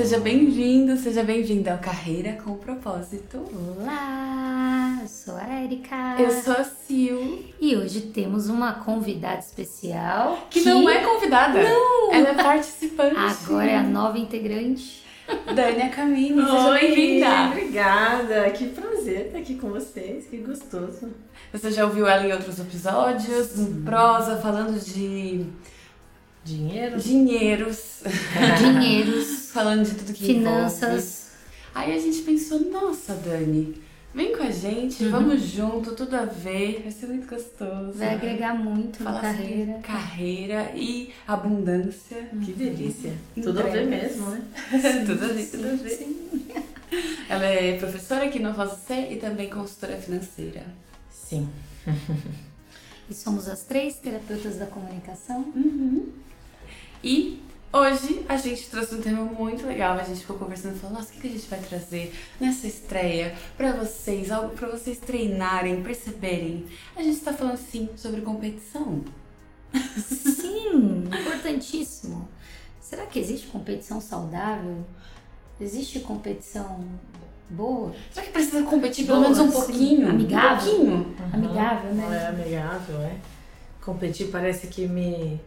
Seja bem-vindo, seja bem-vinda ao Carreira com Propósito. Olá, eu sou a Erika. Eu sou a Sil. E hoje temos uma convidada especial. Que, que... não é convidada. Não! Ela é participante. Agora é a nova integrante. Dânia Camini, seja bem-vinda. Obrigada, que prazer estar aqui com vocês, que gostoso. Você já ouviu ela em outros episódios, Sim. prosa, falando de Dinheiro? Dinheiros. Dinheiros. Falando de tudo que Finanças. Envolve. Aí a gente pensou, nossa, Dani, vem com a gente, uhum. vamos junto, tudo a ver, vai ser muito gostoso. Vai agregar muito Falar na carreira. Carreira e abundância. Uhum. Que delícia. Tudo a ver mesmo, né? tudo a ver, tudo a ver. Sim. Ela é professora aqui no você e também consultora financeira. Sim. e somos as três terapeutas da comunicação. Uhum. E hoje a gente trouxe um tema muito legal. A gente ficou conversando e falou: nossa, o que a gente vai trazer nessa estreia para vocês, algo para vocês treinarem, perceberem. A gente está falando sim sobre competição. Sim, importantíssimo. Será que existe competição saudável? Existe competição boa? Será que precisa competir pelo menos um pouquinho? Amigável? Um pouquinho? Uhum. Amigável, né? Não é amigável, é. Competir parece que me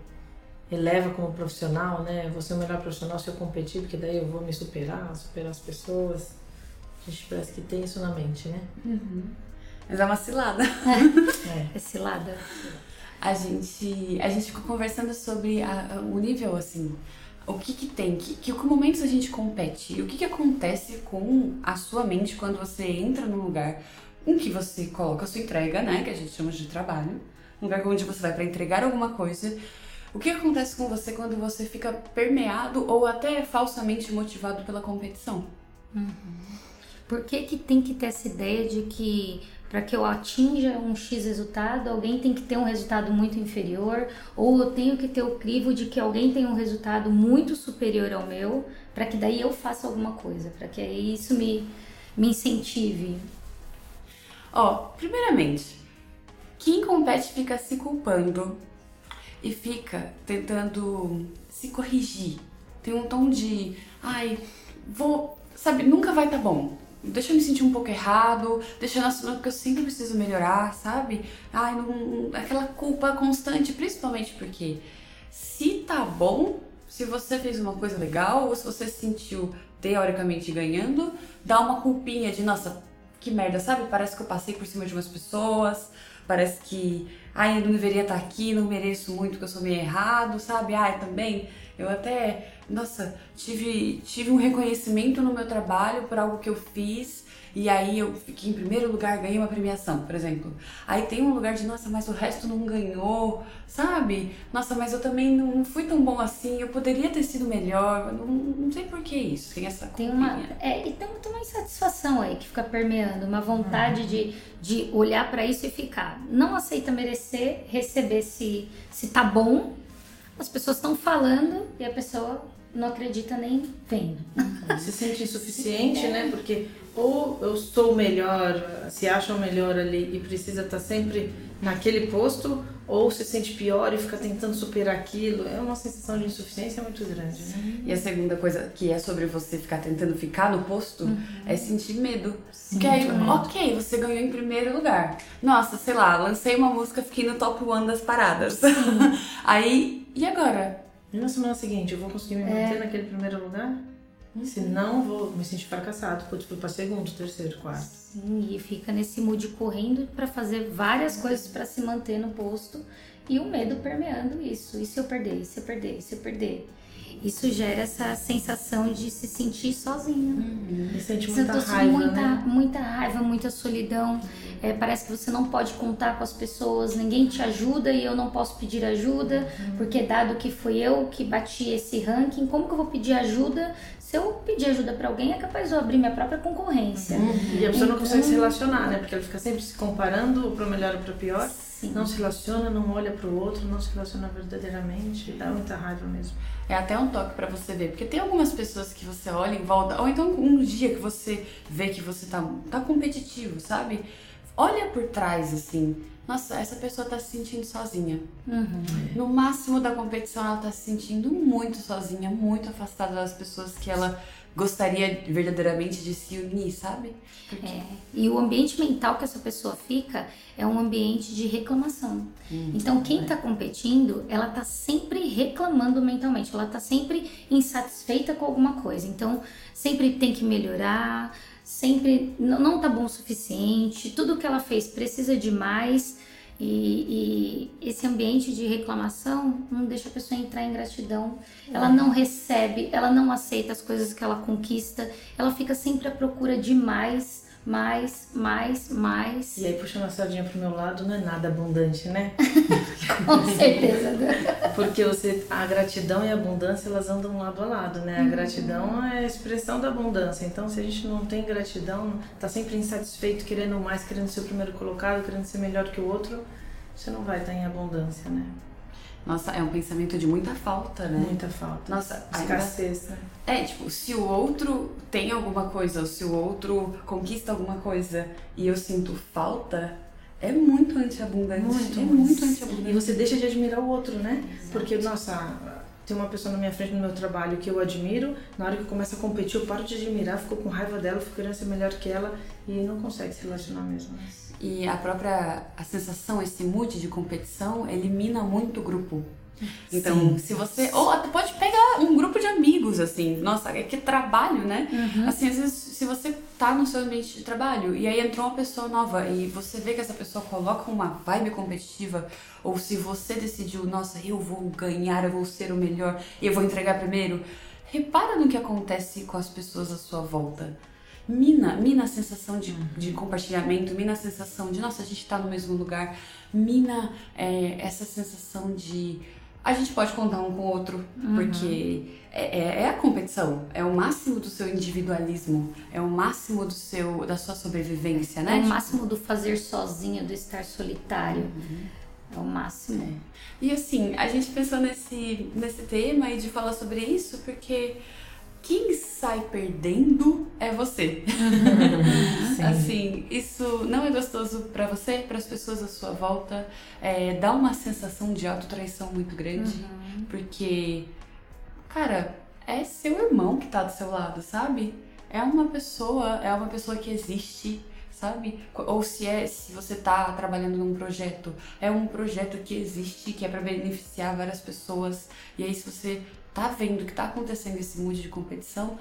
eleva como profissional, né? Vou ser o melhor profissional se eu competir, porque daí eu vou me superar, superar as pessoas. A gente parece que tem isso na mente, né? Uhum. Mas é uma cilada. É, é cilada. A gente, a gente ficou conversando sobre a, o nível, assim, o que que tem, que, que, que momentos a gente compete, o que que acontece com a sua mente quando você entra num lugar em que você coloca a sua entrega, né, que a gente chama de trabalho, um lugar onde você vai para entregar alguma coisa o que acontece com você quando você fica permeado ou até falsamente motivado pela competição? Uhum. Por que, que tem que ter essa ideia de que para que eu atinja um X resultado, alguém tem que ter um resultado muito inferior, ou eu tenho que ter o crivo de que alguém tem um resultado muito superior ao meu, para que daí eu faça alguma coisa, para que isso me, me incentive? Ó, primeiramente, quem compete fica se culpando e fica tentando se corrigir. Tem um tom de, ai, vou, sabe, nunca vai tá bom. Deixa eu me sentir um pouco errado, deixa eu assumir que eu sempre preciso melhorar, sabe? Ai, não, aquela culpa constante, principalmente porque se tá bom, se você fez uma coisa legal ou se você se sentiu teoricamente ganhando, dá uma culpinha de, nossa, que merda, sabe? Parece que eu passei por cima de umas pessoas, parece que ai, eu não deveria estar aqui, não mereço muito porque eu sou meio errado, sabe? Ai, também eu até, nossa, tive, tive um reconhecimento no meu trabalho por algo que eu fiz e aí eu fiquei em primeiro lugar, ganhei uma premiação, por exemplo. Aí tem um lugar de, nossa, mas o resto não ganhou, sabe? Nossa, mas eu também não fui tão bom assim, eu poderia ter sido melhor, não, não sei por que isso, tem essa Tem uma, é, e tem, tem uma insatisfação aí que fica permeando, uma vontade uhum. de, de olhar para isso e ficar. Não aceita merecer, receber se, se tá bom, as pessoas estão falando e a pessoa não acredita nem vendo. Se sente insuficiente, né? Porque ou eu sou melhor, se acha o melhor ali e precisa estar sempre naquele posto, ou se sente pior e fica tentando superar aquilo. É uma sensação de insuficiência muito grande. Né? E a segunda coisa que é sobre você ficar tentando ficar no posto uhum. é sentir medo. Sim, Porque aí, ok, você ganhou em primeiro lugar. Nossa, sei lá, lancei uma música, fiquei no top one das paradas. aí, e agora? E na semana seguinte, eu vou conseguir me manter é. naquele primeiro lugar? Uhum. Senão vou me sentir fracassado. Putz, fui para segundo, terceiro, quarto. Sim, e fica nesse mood correndo para fazer várias coisas para se manter no posto e o medo permeando isso. E se eu perder? E se eu perder? E se eu perder? Isso gera essa sensação de se sentir sozinho. Uhum. E sente muita raiva, muita, né? muita raiva, muita solidão. É, parece que você não pode contar com as pessoas, ninguém te ajuda e eu não posso pedir ajuda, uhum. porque dado que fui eu que bati esse ranking, como que eu vou pedir ajuda se eu pedir ajuda para alguém, é capaz de eu abrir minha própria concorrência. Uhum. E a pessoa então, não consegue se relacionar, né? Porque ela fica sempre se comparando para melhor ou para pior. Sim. Não se relaciona, não olha para o outro, não se relaciona verdadeiramente. Dá muita raiva mesmo. É até um toque para você ver, porque tem algumas pessoas que você olha em volta, ou então um dia que você vê que você tá, tá competitivo, sabe? olha por trás, assim. Nossa, essa pessoa tá se sentindo sozinha. Uhum. No máximo da competição, ela tá se sentindo muito sozinha, muito afastada das pessoas que ela gostaria verdadeiramente de se unir, sabe? Porque... É, e o ambiente mental que essa pessoa fica é um ambiente de reclamação. Hum, então, quem é. está competindo, ela está sempre reclamando mentalmente, ela está sempre insatisfeita com alguma coisa. Então, sempre tem que melhorar, sempre não tá bom o suficiente, tudo que ela fez precisa de mais. E, e esse ambiente de reclamação não deixa a pessoa entrar em gratidão. Ela não recebe, ela não aceita as coisas que ela conquista, ela fica sempre à procura de mais, mais, mais, mais. E aí, puxando a sardinha pro meu lado, não é nada abundante, né? Com certeza. Porque você, a gratidão e a abundância, elas andam lado a lado, né? A gratidão é a expressão da abundância. Então, se a gente não tem gratidão, tá sempre insatisfeito, querendo mais, querendo ser o primeiro colocado, querendo ser melhor que o outro, você não vai estar em abundância, né? Nossa, é um pensamento de muita falta, né? Muita falta. Nossa, ainda- Escassez, né? É, tipo, se o outro tem alguma coisa, ou se o outro conquista alguma coisa e eu sinto falta, é muito antiabundante. Muito, é muito E antiabundante. você deixa de admirar o outro, né? Porque, nossa, tem uma pessoa na minha frente no meu trabalho que eu admiro, na hora que eu começo a competir, eu paro de admirar, fico com raiva dela, fico querendo ser melhor que ela e não consegue se relacionar mesmo. E a própria a sensação, esse mood de competição, elimina muito o grupo. Então, Sim. se você. Ou até pode pegar um grupo de amigos, assim. Nossa, é que trabalho, né? Assim, às vezes, se você tá no seu ambiente de trabalho e aí entrou uma pessoa nova e você vê que essa pessoa coloca uma vibe competitiva, ou se você decidiu, nossa, eu vou ganhar, eu vou ser o melhor, eu vou entregar primeiro, repara no que acontece com as pessoas à sua volta. Mina, mina a sensação de, de compartilhamento, mina a sensação de, nossa, a gente tá no mesmo lugar, mina é, essa sensação de a gente pode contar um com o outro, porque é, é- é a competição, é o máximo do seu individualismo, é o máximo do seu, da sua sobrevivência, né? É o Tipo, máximo do fazer sozinho, do estar solitário. É o máximo. E assim, a gente pensou nesse, nesse tema e de falar sobre isso porque quem sai perdendo é você. assim, isso não é gostoso pra você, para as pessoas à sua volta. É, dá uma sensação de autotraição muito grande. Porque, cara, é seu irmão que tá do seu lado, sabe? É uma pessoa, é uma pessoa que existe, sabe? Ou se é, se você tá trabalhando num projeto, é um projeto que existe, que é para beneficiar várias pessoas. E aí se você tá vendo que tá acontecendo esse mood de competição,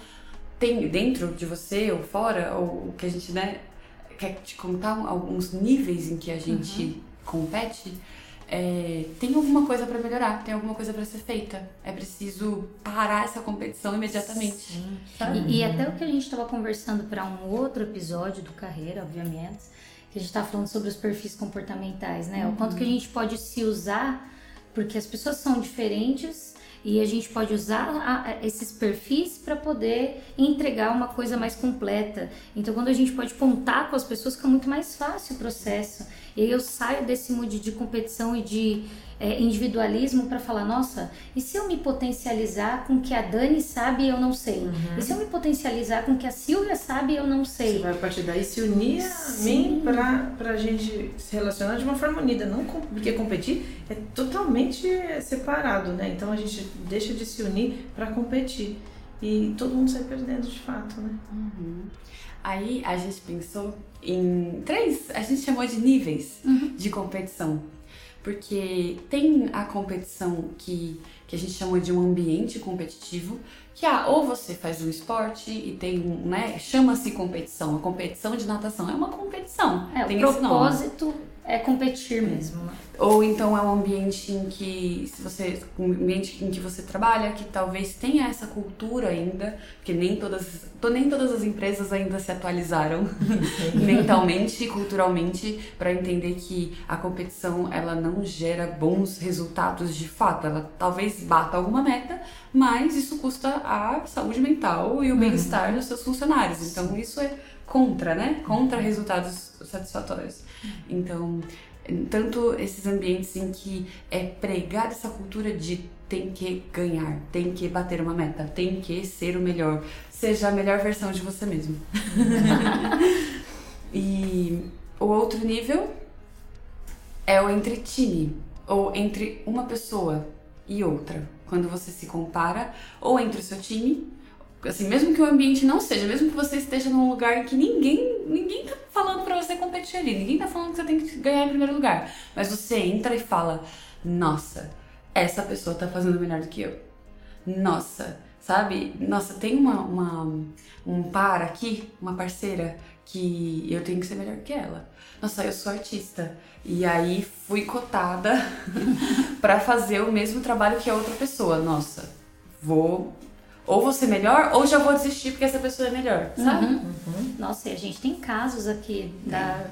tem dentro de você ou fora, ou o que a gente, né, quer te contar alguns níveis em que a gente compete, é, tem alguma coisa pra melhorar, tem alguma coisa pra ser feita. É preciso parar essa competição imediatamente. E, e até o que a gente estava conversando para um outro episódio do Carreira, obviamente, que a gente estava falando sobre os perfis comportamentais, né? O quanto que a gente pode se usar, porque as pessoas são diferentes e a gente pode usar a- esses perfis para poder entregar uma coisa mais completa. Então, quando a gente pode contar com as pessoas, fica muito mais fácil o processo. E aí eu saio desse mood de competição e de é, individualismo para falar, nossa, e se eu me potencializar com o que a Dani sabe e eu não sei? E se eu me potencializar com o que a Silvia sabe e eu não Você sei? vai a partir daí se unir a Sim. mim pra, pra gente se relacionar de uma forma unida. Não com- porque competir é totalmente separado, né? Então a gente deixa de se unir pra competir. E todo mundo sai perdendo de fato, né? Aí a gente pensou em três, a gente chamou de níveis de competição. Porque tem a competição que, que a gente chamou de um ambiente competitivo, que ah, ou você faz um esporte e tem um, né, chama-se competição. A competição de natação é uma competição. É, tem o propósito é competir mesmo. né? Ou então é um ambiente em que se você um ambiente em que você trabalha que talvez tenha essa cultura ainda, porque nem todas to- nem todas as empresas ainda se atualizaram mentalmente e culturalmente para entender que a competição ela não gera bons resultados de fato, ela talvez bata alguma meta, mas isso custa a saúde mental e o bem-estar dos seus funcionários. Então isso é contra, né? Contra resultados satisfatórios. Então, tanto esses ambientes em que é pregada essa cultura de tem que ganhar, tem que bater uma meta, tem que ser o melhor, seja a melhor versão de você mesmo. e o outro nível é o entre time, ou entre uma pessoa e outra. Quando você se compara, ou entre o seu time, assim, mesmo que o ambiente não seja, mesmo que você esteja num lugar que ninguém, ninguém tá falando para você competir ali, ninguém tá falando que você tem que ganhar em primeiro lugar, mas você entra e fala: "Nossa, essa pessoa tá fazendo melhor do que eu". Nossa, sabe? Nossa, tem uma, uma um par aqui, uma parceira que eu tenho que ser melhor que ela. Nossa, eu sou artista. E aí fui cotada para fazer o mesmo trabalho que a outra pessoa. Nossa, vou ou vou ser melhor ou já vou desistir porque essa pessoa é melhor, sabe? Uhum. Uhum. Nossa, e a gente tem casos aqui da,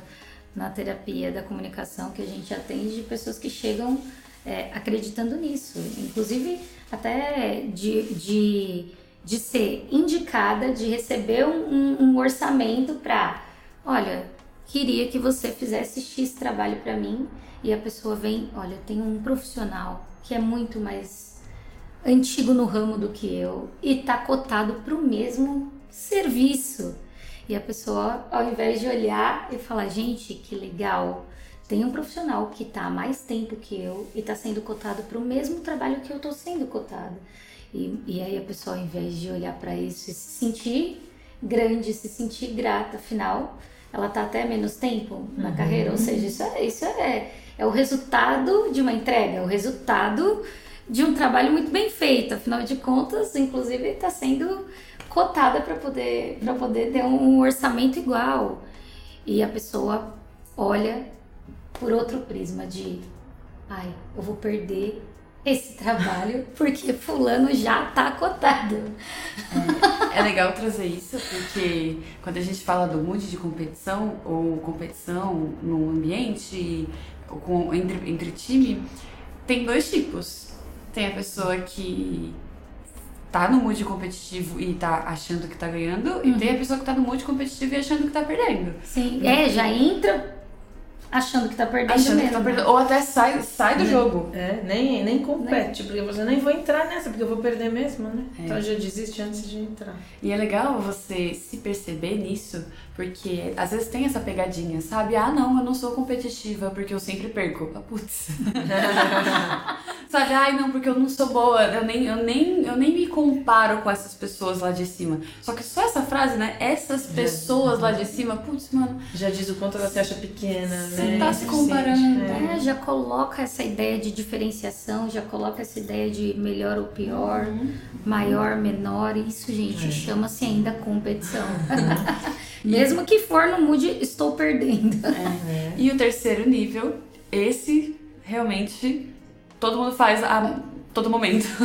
na terapia da comunicação que a gente atende de pessoas que chegam é, acreditando nisso. Inclusive, até de, de, de ser indicada, de receber um, um orçamento para, olha, queria que você fizesse X trabalho para mim e a pessoa vem, olha, tem um profissional que é muito mais antigo no ramo do que eu e tá cotado para o mesmo serviço. E a pessoa, ao invés de olhar e falar, gente, que legal, tem um profissional que está há mais tempo que eu e está sendo cotado para o mesmo trabalho que eu estou sendo cotado. E, e aí a pessoa, ao invés de olhar para isso e se sentir grande, se sentir grata, afinal, ela está até menos tempo na uhum. carreira. Ou seja, isso, é, isso é, é o resultado de uma entrega, é o resultado de um trabalho muito bem feito. Afinal de contas, inclusive, está sendo cotada para poder, poder ter um orçamento igual. E a pessoa olha por outro prisma de ai, eu vou perder esse trabalho porque fulano já tá cotado. É, é, legal trazer isso porque quando a gente fala do mood de competição ou competição no ambiente com, entre, entre time, tem dois tipos. Tem a pessoa que tá no mood competitivo e tá achando que tá ganhando, uhum. e tem a pessoa que tá no mood competitivo e achando que tá perdendo. Sim, é, já entra achando que tá perdendo achando mesmo. Que tá perdendo. Ou até sai, sai do nem, jogo. É, nem, nem compete, porque você nem vou entrar nessa, porque eu vou perder mesmo, né? É. Então já desiste antes de entrar. E é legal você se perceber nisso, porque às vezes tem essa pegadinha, sabe? Ah, não, eu não sou competitiva porque eu sempre perco. Ah, putz. sabe? Ai, não, porque eu não sou boa, eu nem, eu, nem, eu nem me comparo com essas pessoas lá de cima. Só que só essa frase, né? Essas pessoas lá de cima, putz, mano. Já diz o quanto ela se acha pequena, né? Você tá se comparando. É. é. já coloca essa ideia de diferenciação, já coloca essa ideia de melhor ou pior, uhum. maior, menor. Isso, gente, é. chama-se ainda competição. Mesmo que for no mood, estou perdendo. É. E o terceiro nível, esse realmente todo mundo faz a todo momento.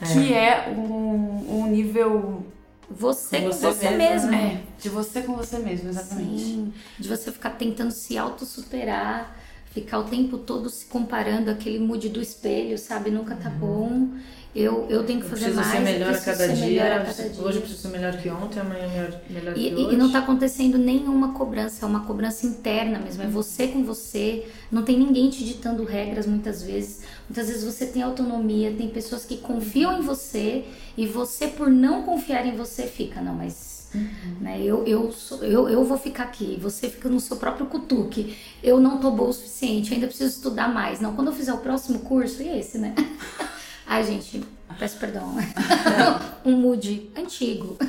que é um, um nível você com você, você mesmo. É, de você com você mesmo, exatamente. Sim, de você ficar tentando se auto-superar, ficar o tempo todo se comparando aquele mood do espelho, sabe? Nunca tá uhum. bom. Eu, eu tenho que fazer eu mais. Ser melhor a cada dia. A cada dia. Hoje eu preciso ser melhor que ontem, amanhã melhor, melhor e, que hoje. E não está acontecendo nenhuma cobrança, é uma cobrança interna mesmo. É você com você. Não tem ninguém te ditando regras muitas vezes. Muitas vezes você tem autonomia, tem pessoas que confiam em você e você, por não confiar em você, fica, não, mas. Uhum. Né, eu, eu, sou, eu, eu vou ficar aqui, você fica no seu próprio cutuque. Eu não tô boa o suficiente, ainda preciso estudar mais. Não, quando eu fizer o próximo curso, e esse, né? Ai, gente, peço perdão. um mood antigo.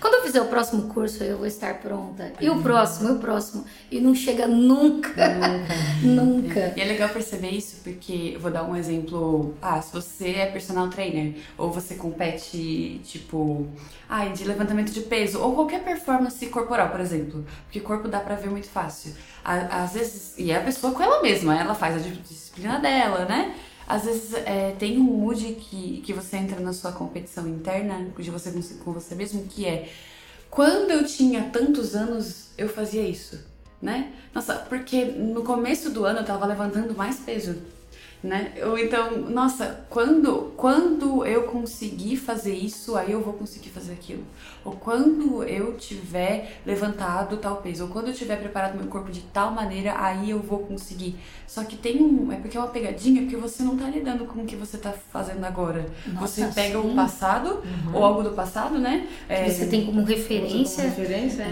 Quando eu fizer o próximo curso, eu vou estar pronta. E o próximo, e o próximo. E não chega nunca. Nunca. nunca. E é legal perceber isso, porque eu vou dar um exemplo. Ah, se você é personal trainer, ou você compete, tipo, ai, de levantamento de peso, ou qualquer performance corporal, por exemplo. Porque corpo dá pra ver muito fácil. Às vezes, e é a pessoa com ela mesma, ela faz a disciplina dela, né? Às vezes é, tem um mood que, que você entra na sua competição interna, de você com, você mesmo, que é quando eu tinha tantos anos, eu fazia isso, né? Nossa, porque no começo do ano eu tava levantando mais peso. Né? Ou então, nossa, quando, quando eu conseguir fazer isso, aí eu vou conseguir fazer aquilo. Ou quando eu tiver levantado tal peso, ou quando eu tiver preparado meu corpo de tal maneira, aí eu vou conseguir. Só que tem um, é porque é uma pegadinha, porque você não tá lidando com o que você tá fazendo agora. Nossa, você pega o passado, Uhum. ou algo do passado, né? É, Que você tem como referência. como referência,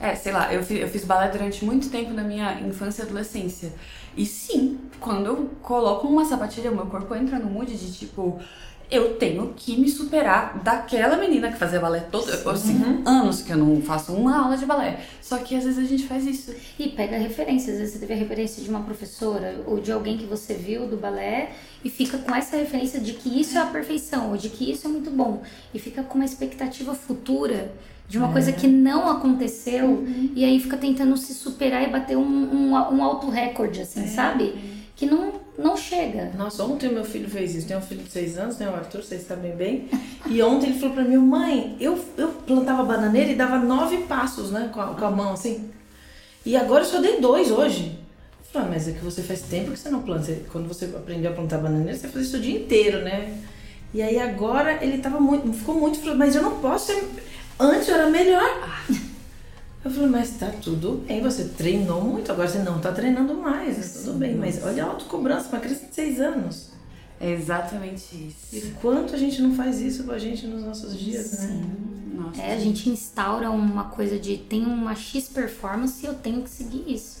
é. é, sei lá, eu fiz, eu fiz balé durante muito tempo na minha infância e adolescência. E sim, quando eu coloco uma sapatilha, o meu corpo entra no mood de tipo, eu tenho que me superar daquela menina que fazia balé todo. Eu, assim, anos que eu não faço uma aula de balé. Só que às vezes a gente faz isso. E pega referência. Às vezes você teve a referência de uma professora ou de alguém que você viu do balé e fica com essa referência de que isso é a perfeição ou de que isso é muito bom. E fica com uma expectativa futura de uma coisa que não aconteceu e aí fica tentando se superar e bater um, um, um alto recorde, assim, sabe? Que não, não chega. Nossa, ontem meu filho fez isso. Tem um filho de 6 anos, né? O Arthur, vocês sabem bem. E ontem ele falou pra mim, mãe, eu, eu plantava bananeira e dava nove passos, né? Com a, com a mão, assim. E agora eu só dei dois hoje. Eu falei, ah, mas é que você faz tempo que você não planta. Quando você aprendeu a plantar bananeira, você fazia isso o dia inteiro, né? E aí agora ele tava muito, ficou muito frustrado, mas eu não posso ser... Antes eu era melhor. Eu falei, mas tá tudo bem, você treinou muito, agora você não tá treinando mais, tá tudo bem. Mas olha a autocobrança uma criança de 6 anos. É exatamente E isso. quanto a gente não faz isso com a gente nos nossos dias, né? Nossa, É, a gente instaura uma coisa de tem uma X performance e eu tenho que seguir isso.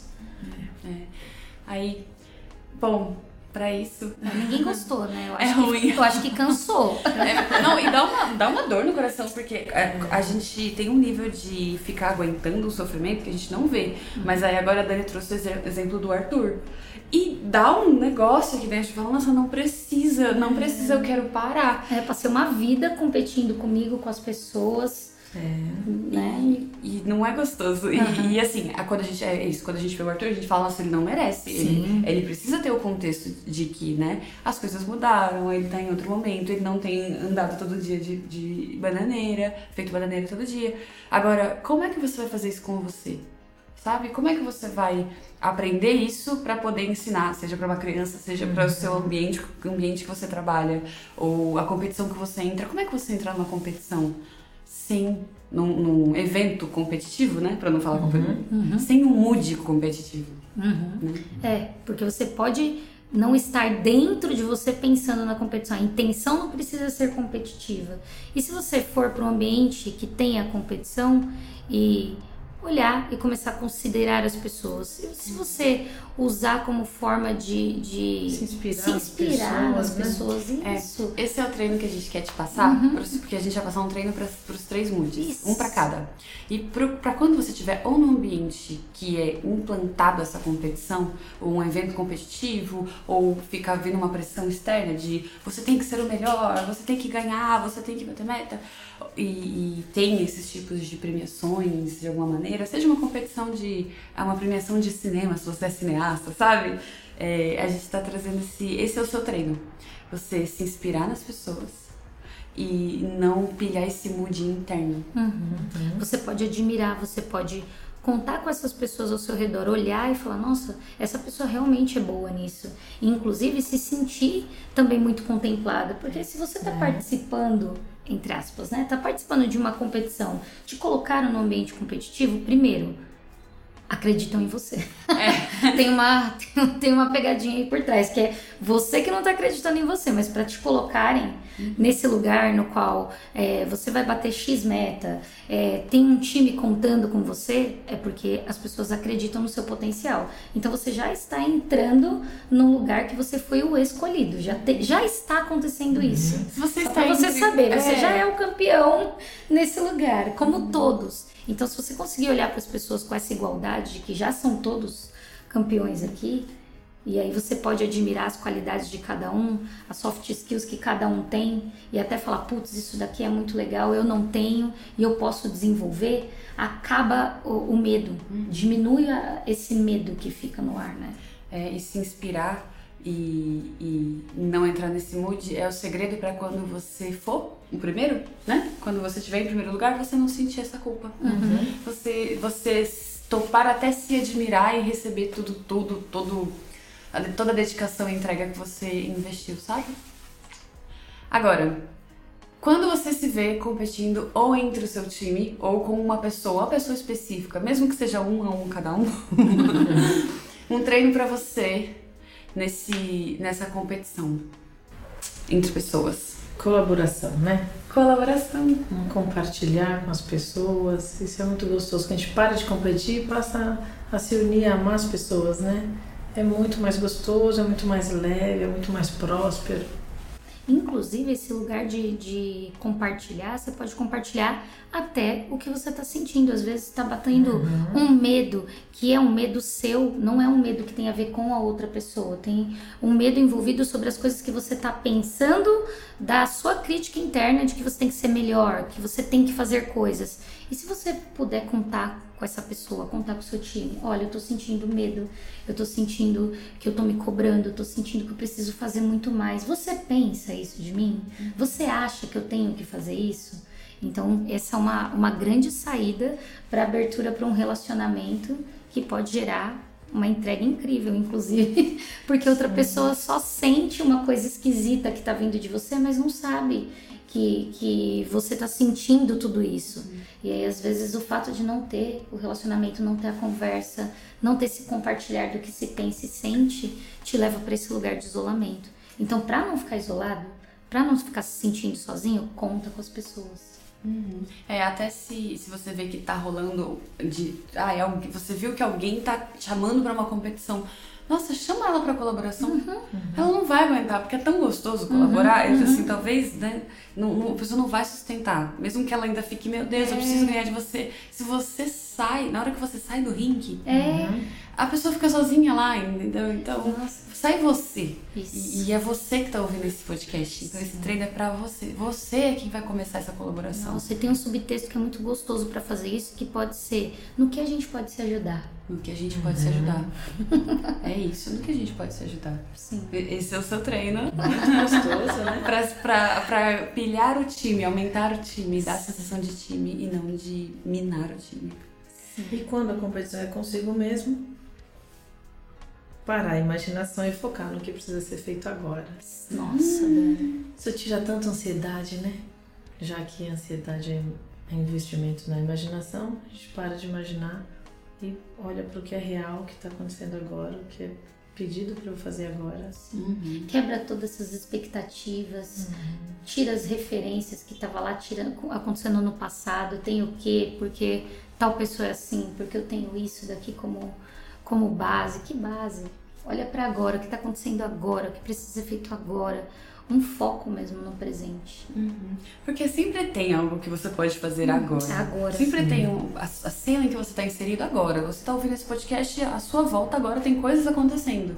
Aí, bom, pra isso. Ninguém gostou, né? Eu É acho que, ruim. Eu acho que cansou. É, não, e dá uma, dá uma dor no coração, porque a, a gente tem um nível de ficar aguentando o sofrimento que a gente não vê. Mas aí agora a Dani trouxe o exe- exemplo do Arthur. E dá um negócio que dentro, fala, nossa, não precisa, não precisa, eu quero parar. É, passei uma vida competindo comigo, com as pessoas, né? E, e não é gostoso. E, e, assim, quando a gente é isso, quando a gente vê o Arthur, a gente fala, nossa, ele não merece. Ele, ele precisa ter o contexto de que, né, as coisas mudaram, ele tá em outro momento, ele não tem andado todo dia de, de bananeira, feito bananeira todo dia. Agora, como é que você vai fazer isso com você? Sabe? Como é que você vai aprender isso para poder ensinar, seja para uma criança, seja para o seu ambiente, ambiente que você trabalha, ou a competição que você entra? Como é que você entra numa competição sem num, num evento competitivo, né? Para não falar competitivo, sem um mood competitivo. É, porque você pode não estar dentro de você pensando na competição. A intenção não precisa ser competitiva. E se você for para um ambiente que tenha competição e olhar e começar a considerar as pessoas. Se você usar como forma de, de Se inspirar se nas inspirar pessoas, pessoas, É, isso. esse é o treino que a gente quer te passar, pros- porque a gente vai passar um treino para os três moods, Isso. um para cada. E para quando você estiver ou num ambiente que é implantado essa competição, ou um evento competitivo, ou ficar vindo uma pressão externa de você tem que ser o melhor, você tem que ganhar, você tem que bater meta, e, e tem esses tipos de premiações de alguma maneira, seja uma competição de. é uma premiação de cinema, se você é cineasta, sabe? É, a gente tá trazendo esse. Esse é o seu treino. Você se inspirar nas pessoas e não pilhar esse mood interno. Você pode admirar, você pode contar com essas pessoas ao seu redor, olhar e falar, nossa, essa pessoa realmente é boa nisso. E, inclusive se sentir também muito contemplada, porque se você está participando, entre aspas, né, está participando de uma competição, te colocaram no ambiente competitivo, primeiro, acreditam em você. tem, uma, tem, uma pegadinha aí por trás, que é você que não tá acreditando em você, mas para te colocarem nesse lugar no qual é, você vai bater X meta, é, tem um time contando com você, é porque as pessoas acreditam no seu potencial. Então você já está entrando num lugar que você foi o escolhido, já, te- já está acontecendo isso. Se você Só está pra você entre- saber, você é. já é o campeão nesse lugar, como todos. Então, se você conseguir olhar para as pessoas com essa igualdade de que já são todos campeões aqui, e aí você pode admirar as qualidades de cada um, as soft skills que cada um tem, e até falar, putz, isso daqui é muito legal, eu não tenho e eu posso desenvolver, acaba o, o medo, diminui a- esse medo que fica no ar, né? É, e se inspirar e, e não entrar nesse mood é o segredo para quando você for o primeiro, né? Quando você estiver em primeiro lugar, você não sentir essa culpa. Você, você topar até se admirar e receber tudo, tudo, todo toda a dedicação e entrega que você investiu, sabe? Agora, quando você se vê competindo ou entre o seu time ou com uma pessoa, uma pessoa específica, mesmo que seja um a um cada um, um treino para você nesse nessa competição entre pessoas. Colaboração, né? Colaboração. Compartilhar com as pessoas. Isso é muito gostoso. Quando a gente para de competir e passa a se unir a mais pessoas, né? É muito mais gostoso, é muito mais leve, é muito mais próspero. Inclusive, esse lugar de, de compartilhar, você pode compartilhar até o que você está sentindo. Às vezes está batendo uhum. um medo que é um medo seu, não é um medo que tem a ver com a outra pessoa. Tem um medo envolvido sobre as coisas que você está pensando, da sua crítica interna de que você tem que ser melhor, que você tem que fazer coisas. E se você puder contar com essa pessoa, contar com o seu time, olha, eu tô sentindo medo, eu tô sentindo que eu tô me cobrando, eu tô sentindo que eu preciso fazer muito mais. Você pensa isso de mim? Você acha que eu tenho que fazer isso? Então, essa é uma, uma grande saída para abertura para um relacionamento que pode gerar uma entrega incrível, inclusive, porque outra pessoa só sente uma coisa esquisita que está vindo de você, mas não sabe que, que você está sentindo tudo isso. Uhum. E aí, às vezes, o fato de não ter o relacionamento, não ter a conversa, não ter se compartilhar do que se pensa e sente, te leva para esse lugar de isolamento. Então, para não ficar isolado, para não ficar se sentindo sozinho, conta com as pessoas. Uhum. É, até se, se você vê que tá rolando de. Ah, é, você viu que alguém tá chamando para uma competição nossa, chama ela para colaboração. Uhum, uhum. Ela não vai aguentar, porque é tão gostoso colaborar. Uhum, assim, talvez, né, não, não, a pessoa não vai sustentar. Mesmo que ela ainda fique, meu Deus, é. eu preciso ganhar de você. Se você sai, na hora que você sai do ringue, é. a pessoa fica sozinha lá, entendeu? Então, Nossa sai você. E, e, é você que está ouvindo esse podcast. Então esse treino é para você. Você é quem vai começar essa colaboração. Você tem um subtexto que é muito gostoso para fazer isso, que pode ser no que a gente pode se ajudar. No que a gente pode uhum. se ajudar. é isso, no que a gente pode se ajudar. Sim. Esse é o seu treino. gostoso, né? pra, pra, pra pilhar o time, aumentar o time, dar a sensação de time e não de minar o time. Sim. E quando a competição é consigo mesmo, parar a imaginação e focar no que precisa ser feito agora. Nossa, hum. Isso tira tanta ansiedade, né? Já que a ansiedade é investimento na imaginação, a gente para de imaginar e olha para o que é real, o que está acontecendo agora, o que é pedido para eu fazer agora. Uhum. Quebra todas essas expectativas, uhum. tira as referências que estava lá tirando, acontecendo no passado, tem o quê, porque tal pessoa é assim, porque eu tenho isso daqui como como base. Que base? Olha para agora, o que está acontecendo agora, o que precisa ser feito agora. Um foco mesmo no presente. Uhum. Porque sempre tem algo que você pode fazer uhum. agora. Agora. Sempre sim. tem um, a, a, cena em que você está inserido agora. Você está ouvindo esse podcast, a sua volta agora tem coisas acontecendo.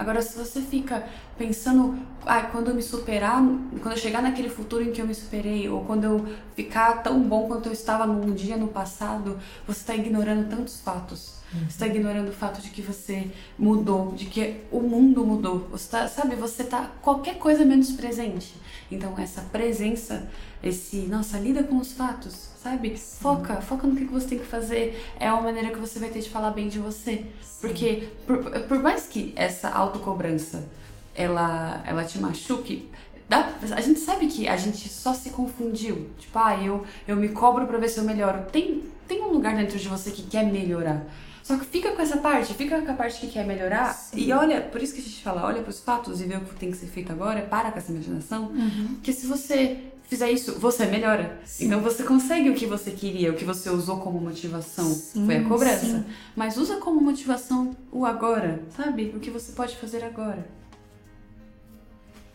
Agora, se você fica pensando, ah, quando eu me superar, quando eu chegar naquele futuro em que eu me superei, ou quando eu ficar tão bom quanto eu estava num dia no passado, você está ignorando tantos fatos. Uhum. Você está ignorando o fato de que você mudou, de que o mundo mudou. Você tá, sabe, você tá qualquer coisa menos presente. Então essa presença, esse, nossa, lida com os fatos, sabe? Sim. Foca, foca no que você tem que fazer. É uma maneira que você vai ter de falar bem de você. Sim. Porque por, por mais que essa autocobrança ela ela te machuque, Dá, a gente sabe que a gente só se confundiu. Tipo, ah, eu, eu me cobro pra ver se eu melhoro. Tem, tem um lugar dentro de você que quer melhorar. Só que fica com essa parte, fica com a parte que quer melhorar. Sim. E olha, por isso que a gente fala, olha para os fatos e vê o que tem que ser feito agora, para com essa imaginação. Uhum. Que se você fizer isso, você melhora. Sim. Então você consegue o que você queria, o que você usou como motivação. Sim, foi a cobrança. Sim. Mas usa como motivação o agora, sabe? O que você pode fazer agora.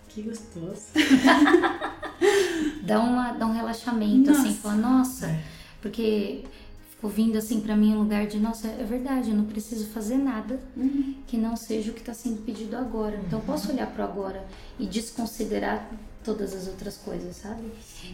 Que gostoso. dá, uma, dá um relaxamento, assim, nossa. assim, fala, nossa, é. porque ouvindo assim para mim um lugar de nossa é verdade eu não preciso fazer nada uhum. que não seja o que está sendo pedido agora então eu posso olhar para agora e desconsiderar todas as outras coisas sabe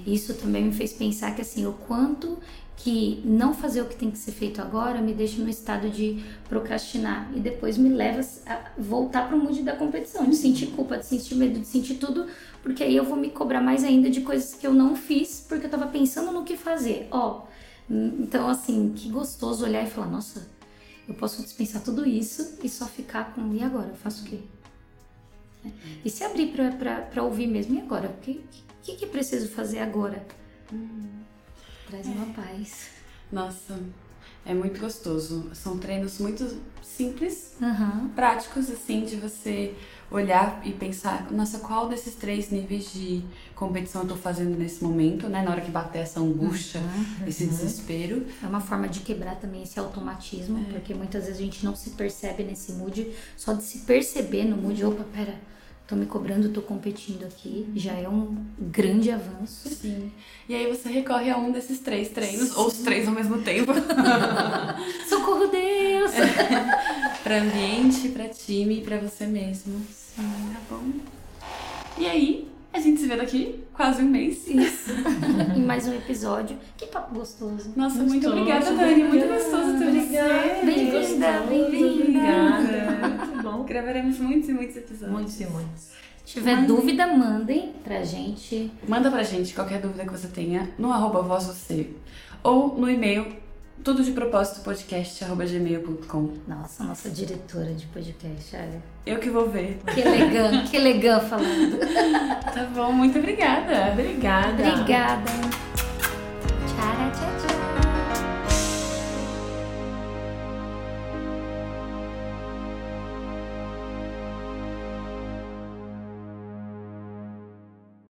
isso também me fez pensar que assim o quanto que não fazer o que tem que ser feito agora me deixa no estado de procrastinar e depois me leva a voltar para o mood da competição de sentir culpa de sentir medo de sentir tudo porque aí eu vou me cobrar mais ainda de coisas que eu não fiz porque eu estava pensando no que fazer ó então, assim, que gostoso olhar e falar: nossa, Eu posso dispensar tudo isso e só ficar com e agora? Eu faço o quê? E se abrir para ouvir mesmo, e agora? O que, que, que preciso fazer agora? Hum, traz uma é. paz. Nossa, é muito gostoso. São treinos muito simples, uhum. práticos, assim, de você olhar e pensar, nossa, qual desses três níveis de competição eu tô fazendo nesse momento, né? Na hora que bater essa angústia, uhum, esse desespero. É uma forma de quebrar também esse automatismo, é. porque muitas vezes a gente não se percebe nesse mood, só de se perceber no mood, opa, pera, tô me cobrando, tô competindo aqui, já é um grande avanço. Sim. E aí você recorre a um desses três treinos, Sim. ou os três ao mesmo tempo. Socorro Deus! para ambiente, para time e para você mesmo. Sim, tá bom. E aí, a gente se vê daqui quase um mês. Isso. em mais um episódio. Que papo gostoso. Nossa, gostoso, muito obrigada, Dani. Muito gostoso ter você. Bem-vinda, bem-vinda. Gravaremos muitos e muitos episódios. Muitos e muitos. Se tiver mandem. dúvida, mandem pra gente. Manda pra gente qualquer dúvida que você tenha no arroba voz você ou no e-mail tudo de propósito podcast@gmail.com. Nossa, nossa diretora de podcast, olha. Eu que vou ver. Que elegante, que elegante falando. tá bom, muito obrigada. Obrigada. Obrigada.